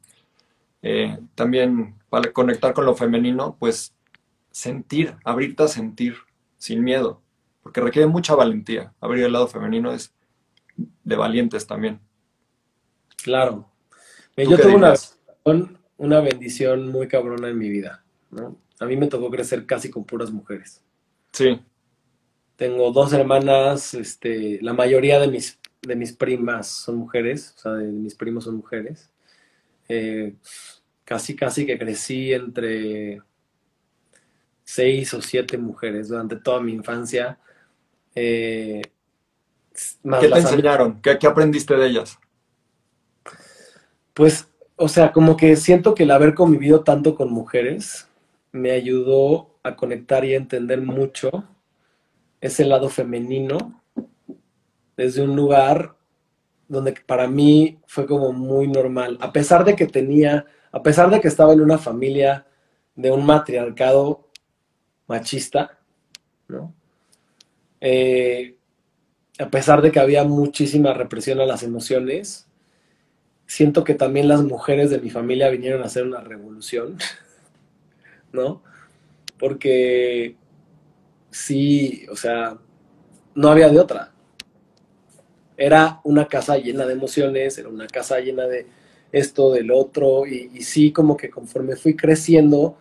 A: Eh, también para conectar con lo femenino, pues sentir, abrirte a sentir sin miedo, porque requiere mucha valentía. Abrir el lado femenino es de valientes también.
B: Claro. Yo tuve una, una bendición muy cabrona en mi vida, ¿no? A mí me tocó crecer casi con puras mujeres.
A: Sí.
B: Tengo dos hermanas, este, la mayoría de mis, de mis primas son mujeres, o sea, de mis primos son mujeres. Eh, casi, casi que crecí entre seis o siete mujeres durante toda mi infancia. Eh,
A: ¿Qué te enseñaron? ¿Qué, ¿Qué, aprendiste de ellas?
B: Pues, o sea, como que siento que el haber convivido tanto con mujeres me ayudó a conectar y a entender mucho ese lado femenino desde un lugar donde para mí fue como muy normal, a pesar de que tenía a pesar de que estaba en una familia de un matriarcado machista, ¿no? Eh, a pesar de que había muchísima represión a las emociones, siento que también las mujeres de mi familia vinieron a hacer una revolución, ¿no? Porque sí, o sea, no había de otra. Era una casa llena de emociones, era una casa llena de, esto, del otro, y, sí como que conforme fui creciendo,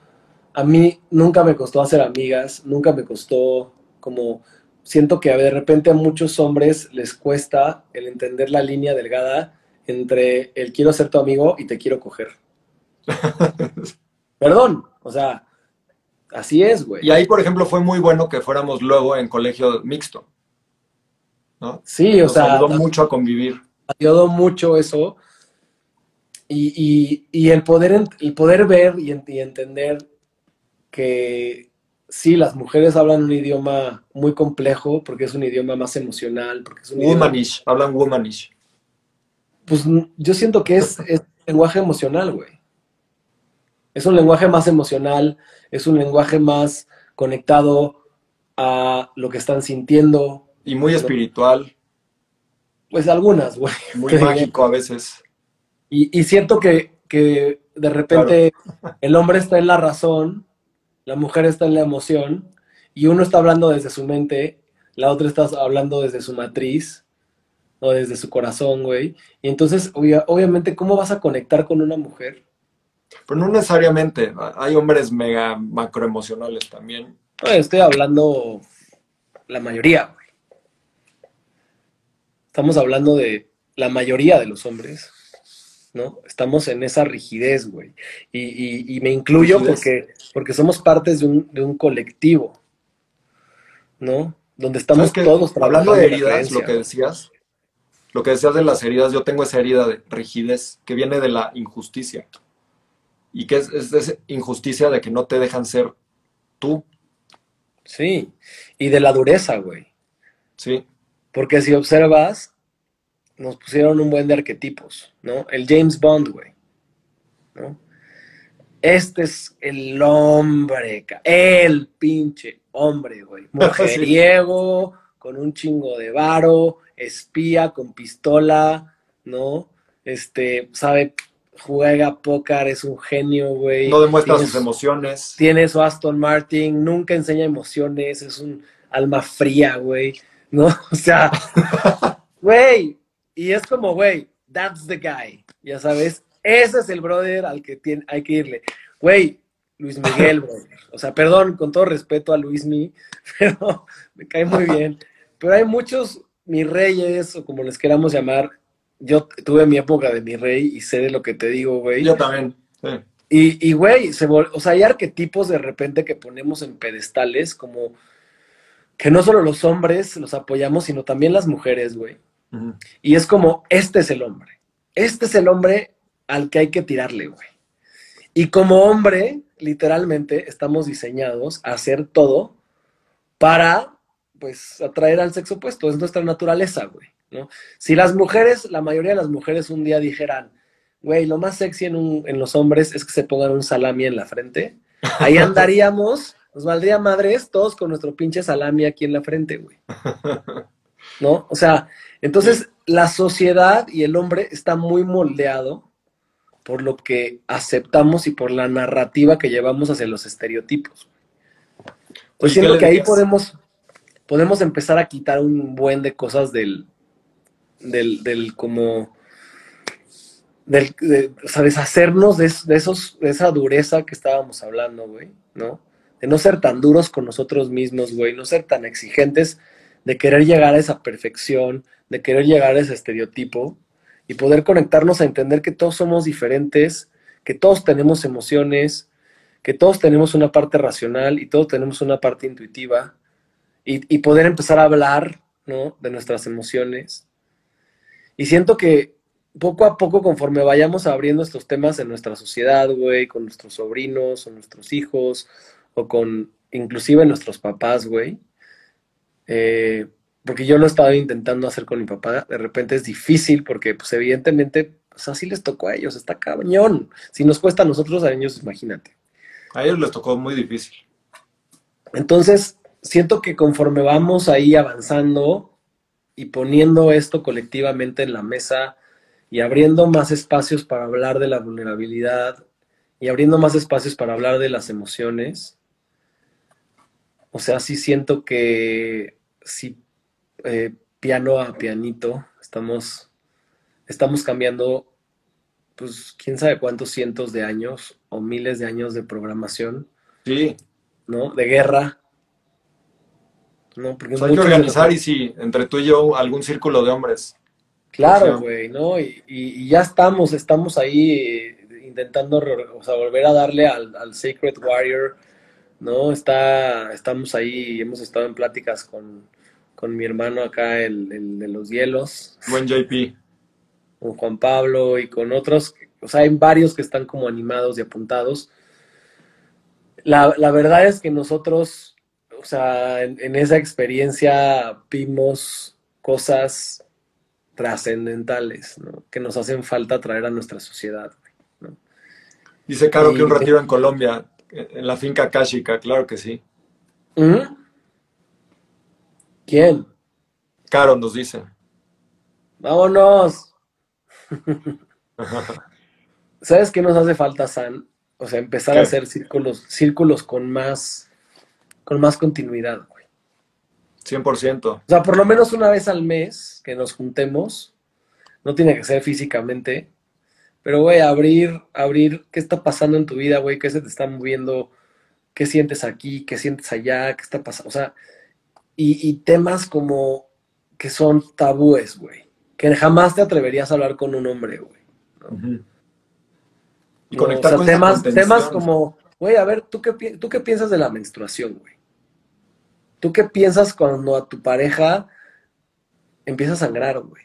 B: a mí nunca me costó hacer amigas, nunca me costó como, siento que de repente a muchos hombres les cuesta el entender la línea delgada entre el quiero ser tu amigo y te quiero coger. Perdón, o sea, así es, güey.
A: Y ahí, por ejemplo, fue muy bueno que fuéramos luego en colegio mixto. ¿no?
B: Sí, o sea.
A: Ayudó mucho a convivir.
B: Ayudó mucho eso. Y, el, poder, el poder ver y, entender que sí, las mujeres hablan un idioma muy complejo porque es un idioma más emocional. Porque es un
A: womanish, hablan womanish.
B: Pues yo siento que es, es lenguaje emocional, güey. Es un lenguaje más emocional, es un lenguaje más conectado a lo que están sintiendo.
A: Y muy espiritual.
B: Pues algunas, güey.
A: Muy mágico a veces.
B: Y, siento que, de repente el hombre está en la razón, la mujer está en la emoción, y uno está hablando desde su mente, la otra está hablando desde su matriz o desde su corazón, güey. Y entonces, obviamente, ¿cómo vas a conectar con una mujer?
A: Pero no necesariamente, hay hombres mega macroemocionales también.
B: estoy hablando la mayoría, güey. Estamos hablando de la mayoría de los hombres, ¿no? Estamos en esa rigidez, güey. Y, me incluyo porque, porque somos partes de un, de un colectivo, ¿no? Donde estamos todos
A: Hablando de heridas, lo que decías, lo que decías de las heridas, yo tengo esa herida de rigidez que viene de la injusticia. Y que es, es, injusticia de que no te dejan ser tú.
B: Sí, y de la dureza, güey.
A: Sí.
B: Porque si observas, nos pusieron un buen de arquetipos, ¿no? El James Bond, güey. ¿no? Este es el hombre, el pinche hombre, güey. Mujeriego, con un chingo de varo, espía, con pistola, ¿no? Este, sabe, juega póker, es un genio, güey.
A: No demuestra sus emociones.
B: Tiene su Aston Martin, nunca enseña emociones, es un alma fría, güey. ¿No? O sea, güey. Y es como, güey, that's the guy. Ya sabes, ese es el brother al que tiene, hay que irle. Güey, Luis Miguel, brother. O sea, perdón, con todo respeto a Luis Mi, pero me cae muy bien. Pero hay muchos mis reyes, o como les queramos llamar. Yo tuve mi época de mi rey y sé de lo que te digo, güey.
A: Yo también.
B: Y, y, güey, o sea, hay arquetipos de repente que ponemos en pedestales, como que no solo los hombres los apoyamos, sino también las mujeres, güey. Y es como, este es el hombre. Este es el hombre al que hay que tirarle, güey. Y como hombre, literalmente estamos diseñados a hacer todo para, pues, atraer al sexo opuesto. Es nuestra naturaleza, güey, ¿no? Si las mujeres, la mayoría de las mujeres un día dijeran, güey, lo más sexy en, los hombres es que se pongan un salami en la frente, ahí andaríamos, nos valdría madres todos con nuestro pinche salami aquí en la frente, güey. ¿No? O sea, entonces la sociedad y el hombre está muy moldeado por lo que aceptamos y por la narrativa que llevamos hacia los estereotipos. Pues siento que ahí podemos, podemos empezar a quitar un buen de cosas del, del, del como, del, de, o sea, deshacernos de, esos, de esa dureza que estábamos hablando, güey, ¿no? De no ser tan duros con nosotros mismos, güey, no ser tan exigentes de querer llegar a esa perfección, de querer llegar a ese estereotipo, y poder conectarnos a entender que todos somos diferentes, que todos tenemos emociones, que todos tenemos una parte racional y todos tenemos una parte intuitiva y, poder empezar a hablar ¿no? de nuestras emociones. Y siento que poco a poco, conforme vayamos abriendo estos temas en nuestra sociedad, güey, con nuestros sobrinos o nuestros hijos, o con inclusive nuestros papás, güey, eh, porque yo lo estaba intentando hacer con mi papá, de repente es difícil porque pues evidentemente, pues así les tocó a ellos, está cañón. Si nos cuesta a nosotros, a ellos, imagínate.
A: A ellos les tocó muy difícil.
B: Entonces, siento que conforme vamos ahí avanzando y poniendo esto colectivamente en la mesa y abriendo más espacios para hablar de la vulnerabilidad y abriendo más espacios para hablar de las emociones, o sea, sí siento que si eh, piano a pianito, estamos, estamos cambiando, pues, quién sabe cuántos cientos de años o miles de años de programación.
A: Sí.
B: ¿No? De guerra.
A: ¿no? Porque hay que organizar y sí, entre tú y yo, algún círculo de hombres.
B: Claro, güey, ¿no? Y, ya estamos, estamos ahí intentando, o sea, volver a darle al, al, Sacred Warrior, ¿no? Está, estamos ahí, hemos estado en pláticas con, con mi hermano acá, el, de los hielos.
A: Buen JP.
B: Con Juan Pablo y con otros. O sea, hay varios que están como animados y apuntados. La, verdad es que nosotros, o sea, en, esa experiencia vimos cosas trascendentales, ¿no? Que nos hacen falta traer a nuestra sociedad.
A: Dice Caro que un retiro en Colombia, en la finca Kashika, claro que sí.
B: ¿Quién?
A: Caro nos dice.
B: Vámonos. ¿Sabes qué nos hace falta, San? O sea, empezar a hacer círculos, círculos con más, con más continuidad, güey.
A: 100%.
B: O sea, por lo menos una vez al mes que nos juntemos, no tiene que ser físicamente, pero, güey, abrir, abrir qué está pasando en tu vida, güey, qué se te está moviendo, qué sientes aquí, qué sientes allá, qué está pasando, o sea, y, y temas como que son tabúes, güey, que jamás te atreverías a hablar con un hombre, güey.
A: Y
B: No,
A: conectar
B: o sea,
A: con
B: temas, temas como, güey, a ver, ¿tú qué, ¿tú qué piensas de la menstruación, güey? ¿Tú qué piensas cuando a tu pareja empieza a sangrar, güey?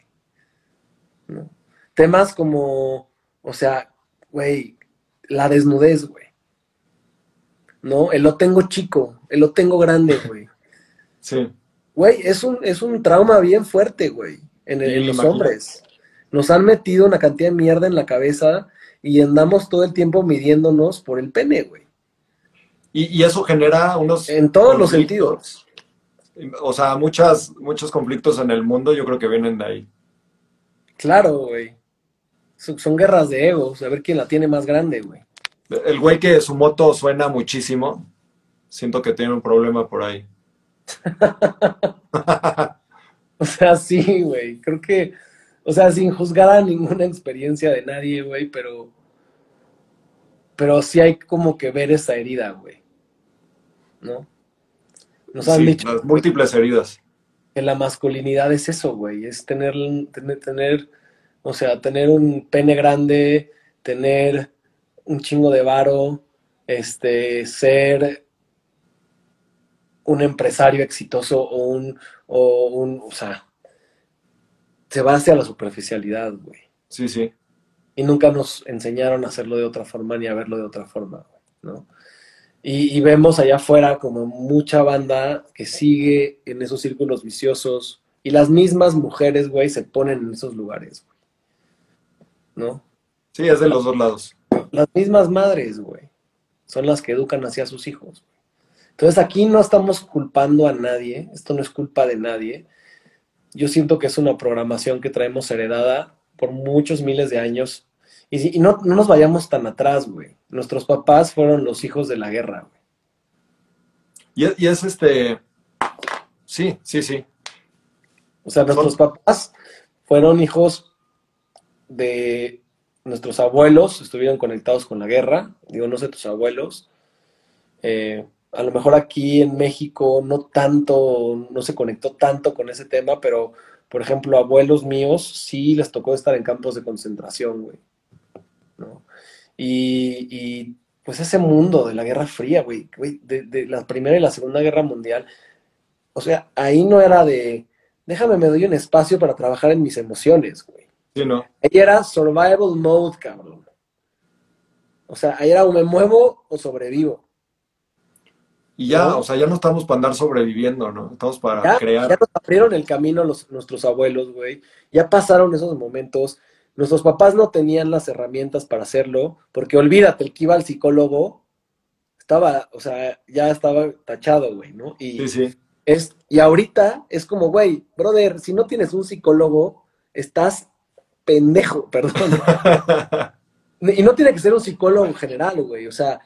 B: ¿No? Temas como, o sea, güey, la desnudez, güey. ¿No? El lo tengo chico, el lo tengo grande, güey.
A: Sí.
B: Güey, es un, es un trauma bien fuerte, güey, en, el-
A: Sí,
B: en los
A: imagino.
B: hombres. Nos han metido una cantidad de mierda en la cabeza y andamos todo el tiempo midiéndonos por el pene, güey.
A: Y, y eso genera unos...
B: En todos los
A: conflictos. O sea, muchas, muchos conflictos en el mundo yo creo que vienen de ahí.
B: Claro, güey. Son, son guerras de egos, a ver quién la tiene más grande, güey.
A: El güey que su moto suena muchísimo, siento que tiene un problema por ahí.
B: O sea, sí, güey. Creo que, o sea, sin juzgar a ninguna experiencia de nadie, güey, pero, pero sí hay como que ver esa herida, güey. ¿No? Nos han
A: Sí,
B: dicho
A: las múltiples heridas.
B: que la masculinidad es eso, güey, es tener, tener, tener, o sea, tener un pene grande, tener un chingo de varo, este, ser un empresario exitoso o un, o un, o sea, se va hacia la superficialidad, güey.
A: Sí, sí.
B: Y nunca nos enseñaron a hacerlo de otra forma ni a verlo de otra forma, güey, ¿no? Y, y vemos allá afuera como mucha banda que sigue en esos círculos viciosos y las mismas mujeres, güey, se ponen en esos lugares, güey, ¿no?
A: Sí, es de los dos lados.
B: Las mismas madres, güey, son las que educan hacia sus hijos. Entonces aquí no estamos culpando a nadie, esto no es culpa de nadie. Yo siento que es una programación que traemos heredada por muchos miles de años. Y, si- y no, no nos vayamos tan atrás, güey. Nuestros papás fueron los hijos de la guerra, güey.
A: Y es, y es este... Sí, sí, sí.
B: O sea, nuestros papás fueron hijos de nuestros abuelos, estuvieron conectados con la guerra. Digo, no sé, tus abuelos. Eh, a lo mejor aquí en México no tanto, no se conectó tanto con ese tema, pero por ejemplo, abuelos míos sí les tocó estar en campos de concentración, güey. Y, y, pues ese mundo de la Guerra Fría, güey, güey, de, de la Primera y la Segunda Guerra Mundial, o sea, ahí no era de, déjame, me doy un espacio para trabajar en mis emociones, güey.
A: Sí, ¿no?
B: Ahí era survival mode, cabrón. O sea, ahí era o me muevo o sobrevivo.
A: Y ya,
B: ¿No?
A: o sea, ya no estamos para andar sobreviviendo, ¿no? Estamos para
B: Ya,
A: crear.
B: ya nos abrieron el camino los, nuestros abuelos, güey. Ya pasaron esos momentos. Nuestros papás no tenían las herramientas para hacerlo, porque olvídate, el que iba al psicólogo estaba, o sea, ya estaba tachado, güey, ¿no? Y,
A: Sí, sí.
B: es, y ahorita es como, güey, brother, si no tienes un psicólogo, estás pendejo, perdón. Y no tiene que ser un psicólogo en general, güey. O sea,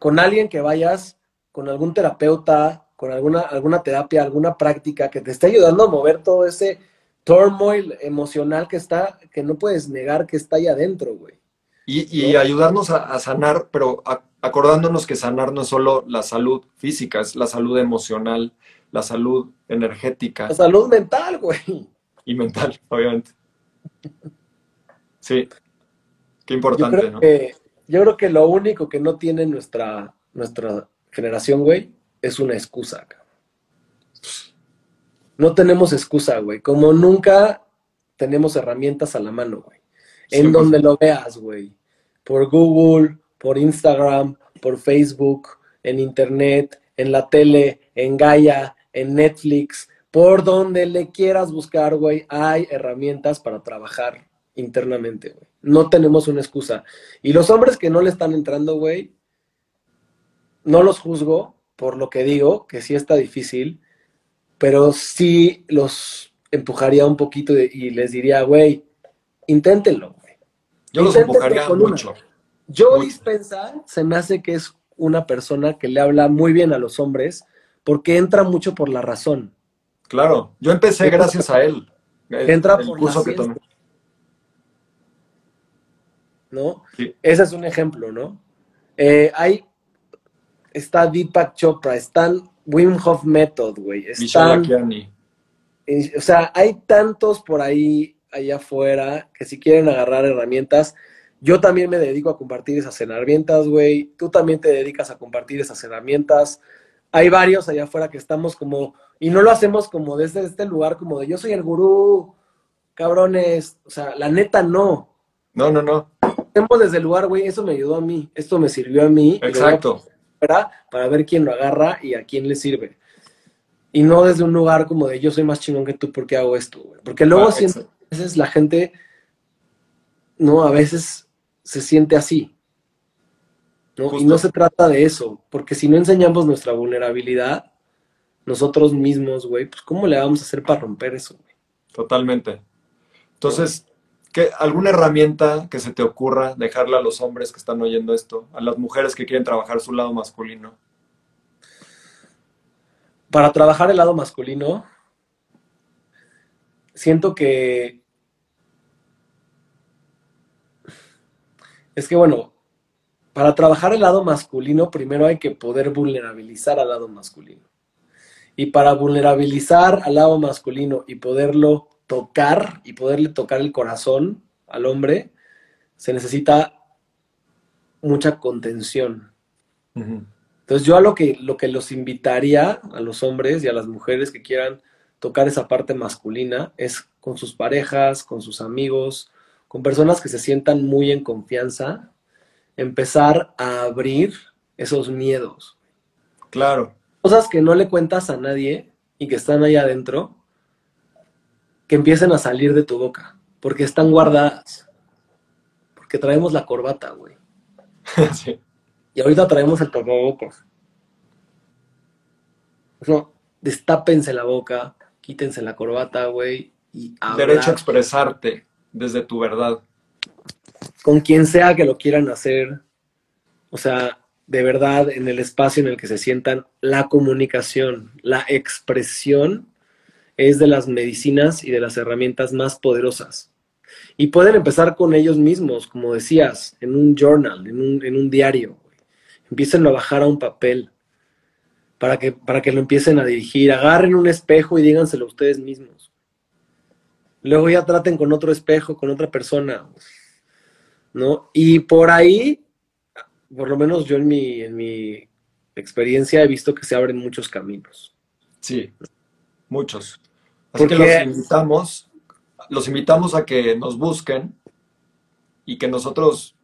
B: con alguien que vayas, con algún terapeuta, con alguna, alguna terapia, alguna práctica que te esté ayudando a mover todo ese turmoil emocional que está, que no puedes negar que está ahí adentro, güey.
A: Y, y
B: ¿No?
A: ayudarnos a, a sanar, pero a- acordándonos que sanar no es solo la salud física, es la salud emocional, la salud energética
B: La salud mental, güey.
A: y mental, obviamente. Sí, qué
B: Yo
A: importante,
B: creo
A: ¿no?
B: que, yo creo que lo único que no tiene nuestra, nuestra generación, güey, es una excusa. No tenemos excusa, güey. Como nunca tenemos herramientas a la mano, güey. En
A: 100%.
B: donde lo veas, güey. Por Google, por Instagram, por Facebook, en Internet, en la tele, en Gaia, en Netflix, por donde le quieras buscar, güey, hay herramientas para trabajar internamente, güey. No tenemos una excusa. Y los hombres que no le están entrando, güey, no los juzgo por lo que digo, que sí está difícil, pero sí los empujaría un poquito de- y les diría, güey, inténtenlo, güey.
A: Yo los empujaría
B: una.
A: mucho.
B: Joe
A: Muy-
B: Dispenza se me hace que es una persona que le habla muy bien a los hombres porque entra mucho por la razón.
A: Claro, yo empecé gracias a él.
B: El, entra por curso que tomé. ¿No? Ese es un ejemplo, ¿no? Eh, hay, está Deepak Chopra, están Wim Hof Method, güey. Están, o sea, hay tantos por ahí allá afuera que si quieren agarrar herramientas, yo también me dedico a compartir esas herramientas, güey. Tú también te dedicas a compartir esas herramientas. Hay varios allá afuera que estamos como, y no lo hacemos como desde este lugar, como de yo soy el gurú, cabrones. O sea, la neta no.
A: No, no, no.
B: Hacemos desde el lugar, güey, eso me ayudó a mí, esto me sirvió a mí.
A: Exacto.
B: Para, para ver quién lo agarra y a quién le sirve. Y no desde un lugar como de yo soy más chingón que tú porque hago esto, güey. Porque luego ah, siento, a veces la gente, no, a veces se siente así. ¿no? Y no se trata de eso, porque si no enseñamos nuestra vulnerabilidad, nosotros mismos, güey, pues ¿cómo le vamos a hacer para romper eso, güey?
A: Totalmente. Entonces, ¿qué, ¿alguna herramienta que se te ocurra dejarle a los hombres que están oyendo esto, a las mujeres que quieren trabajar su lado masculino?
B: para trabajar el lado masculino, siento que es que bueno, para trabajar el lado masculino primero hay que poder vulnerabilizar al lado masculino. Y para vulnerabilizar al lado masculino y poderlo tocar y poderle tocar el corazón al hombre, se necesita mucha contención. Entonces yo a lo que, lo que los invitaría a los hombres y a las mujeres que quieran tocar esa parte masculina es con sus parejas, con sus amigos, con personas que se sientan muy en confianza, empezar a abrir esos miedos.
A: Claro.
B: Cosas que no le cuentas a nadie y que están ahí adentro, que empiecen a salir de tu boca, porque están guardadas. Porque traemos la corbata, güey. sí. Y ahorita traemos el tapabocas. No, destápense la boca, quítense la corbata, güey. Y
A: Derecho a expresarte desde tu verdad.
B: Con quien sea que lo quieran hacer. O sea, de verdad, en el espacio en el que se sientan, la comunicación, la expresión es de las medicinas y de las herramientas más poderosas. Y pueden empezar con ellos mismos, como decías, en un journal, en un, en un diario empiecen a bajar a un papel para que, para que lo empiecen a dirigir. Agarren un espejo y díganselo ustedes mismos. Luego ya traten con otro espejo, con otra persona. ¿No? Y por ahí, por lo menos yo en mi, en mi experiencia he visto que se abren muchos caminos.
A: Sí, muchos. Así que los invitamos, los invitamos a que nos busquen y que nosotros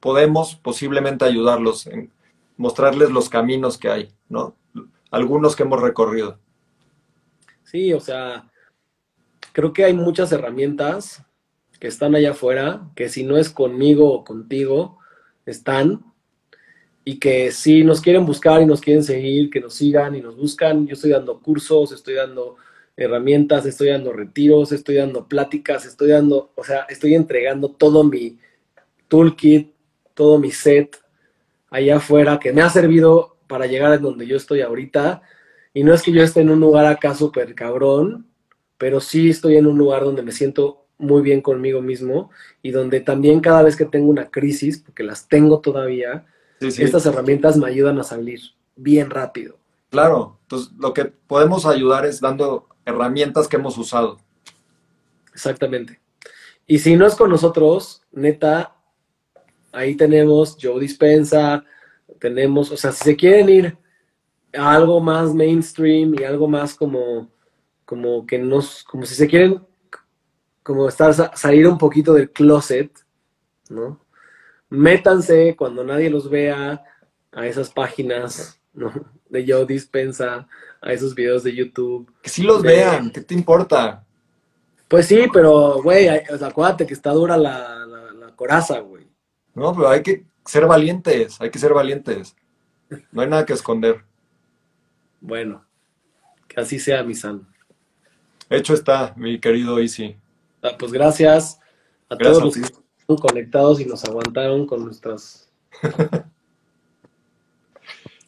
A: podemos posiblemente ayudarlos, en mostrarles los caminos que hay, ¿no? Algunos que hemos recorrido.
B: Sí, o sea, creo que hay muchas herramientas que están allá afuera, que si no es conmigo o contigo, están, y que si nos quieren buscar y nos quieren seguir, que nos sigan y nos buscan. Yo estoy dando cursos, estoy dando herramientas, estoy dando retiros, estoy dando pláticas, estoy dando, o sea, estoy entregando todo mi toolkit, todo mi set allá afuera que me ha servido para llegar a donde yo estoy ahorita. Y no es que yo esté en un lugar acá súper cabrón, pero sí estoy en un lugar donde me siento muy bien conmigo mismo y donde también cada vez que tengo una crisis, porque las tengo todavía, estas herramientas me ayudan a salir bien rápido.
A: Claro, entonces lo que podemos ayudar es dando herramientas que hemos usado.
B: Exactamente. Y si no es con nosotros, neta, ahí tenemos Joe Dispensa, tenemos, o sea, si se quieren ir a algo más mainstream y algo más como, como que nos, como si se quieren, como estar, salir un poquito del closet, ¿no? Métanse cuando nadie los vea a esas páginas, ¿no? De Joe Dispensa, a esos videos de YouTube.
A: Que sí los vean, ¿qué te importa?
B: Pues sí, pero, güey, acuérdate que está dura la, la, la coraza, güey.
A: No, pero hay que ser valientes, hay que ser valientes. No hay nada que esconder.
B: Bueno, que así sea, mi san.
A: Hecho está, mi querido Easy.
B: Ah, pues gracias a todos los que están conectados y nos aguantaron con nuestras.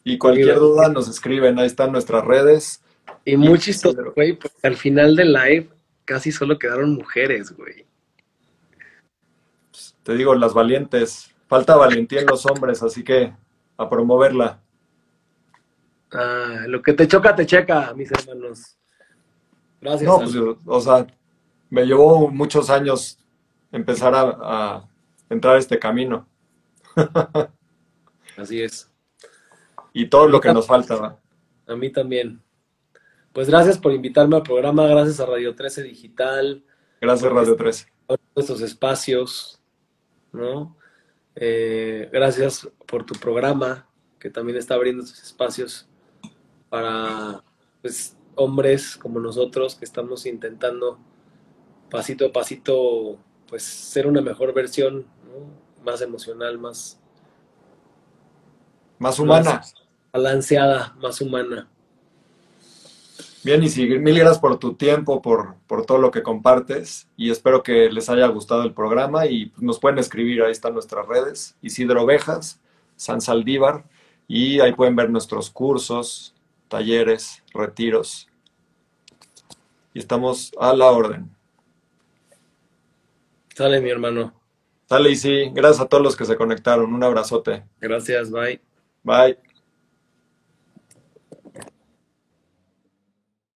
A: y cualquier duda nos escriben, ahí están nuestras redes.
B: Y muy chistoso, güey, porque al final del live casi solo quedaron mujeres, güey.
A: Te digo, las valientes. Falta valentía en los hombres, así que a promoverla.
B: Ah, lo que te choca, te checa, mis hermanos. Gracias.
A: No, pues, o sea, me llevó muchos años empezar a, entrar a este camino.
B: Así es.
A: Y todo lo que nos falta.
B: A mí también. Pues gracias por invitarme al programa, gracias a Radio 13 Digital.
A: Gracias Radio 13.
B: Por estos espacios, ¿no? Eh, gracias por tu programa, que también está abriendo estos espacios para pues, hombres como nosotros que estamos intentando pasito a pasito pues ser una mejor versión, más emocional, más
A: más humana,
B: balanceada, más humana.
A: Bien, y sí, mil gracias por tu tiempo, por, por, todo lo que compartes y espero que les haya gustado el programa y nos pueden escribir, ahí están nuestras redes, Isidro Ovejas, San Saldívar y ahí pueden ver nuestros cursos, talleres, retiros y estamos a la orden.
B: Sale mi hermano.
A: Sale y sí, gracias a todos los que se conectaron, un abrazote.
B: Gracias, bye.
A: Bye.